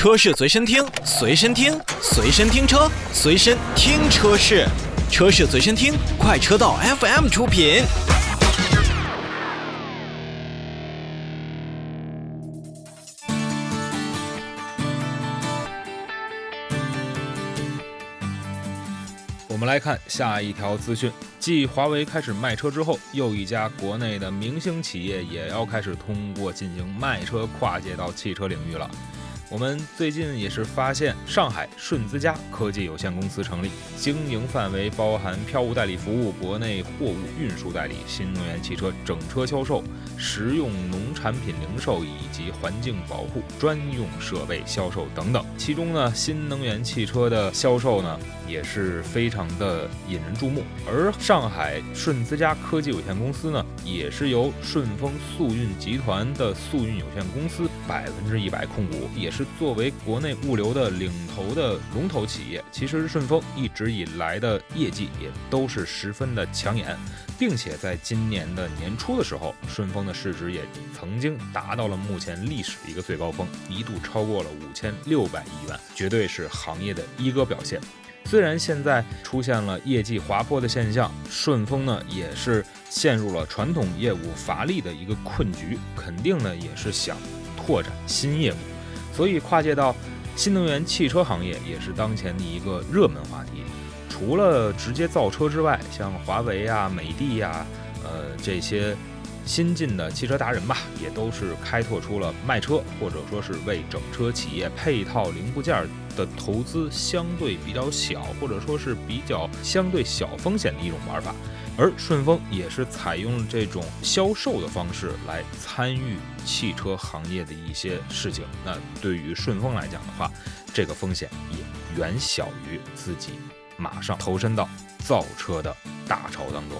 车市随身听，随身听，随身听车，随身听车市，车市随身听，快车道 FM 出品。我们来看下一条资讯，继华为开始卖车之后，又一家国内的明星企业也要开始通过进行卖车跨界到汽车领域了。我们最近也是发现，上海顺资佳科技有限公司成立，经营范围包含票务代理服务、国内货物运输代理、新能源汽车整车销售、食用农产品零售以及环境保护专用设备销售等等。其中呢，新能源汽车的销售呢也是非常的引人注目。而上海顺资佳科技有限公司呢，也是由顺丰速运集团的速运有限公司百分之一百控股，也是。作为国内物流的领头的龙头企业，其实顺丰一直以来的业绩也都是十分的抢眼，并且在今年的年初的时候，顺丰的市值也曾经达到了目前历史一个最高峰，一度超过了五千六百亿元，绝对是行业的一哥表现。虽然现在出现了业绩滑坡的现象，顺丰呢也是陷入了传统业务乏力的一个困局，肯定呢也是想拓展新业务。所以跨界到新能源汽车行业也是当前的一个热门话题。除了直接造车之外，像华为啊、美的呀，呃这些新进的汽车达人吧，也都是开拓出了卖车或者说是为整车企业配套零部件的投资相对比较小，或者说是比较相对小风险的一种玩法。而顺丰也是采用这种销售的方式来参与汽车行业的一些事情。那对于顺丰来讲的话，这个风险也远小于自己马上投身到造车的大潮当中。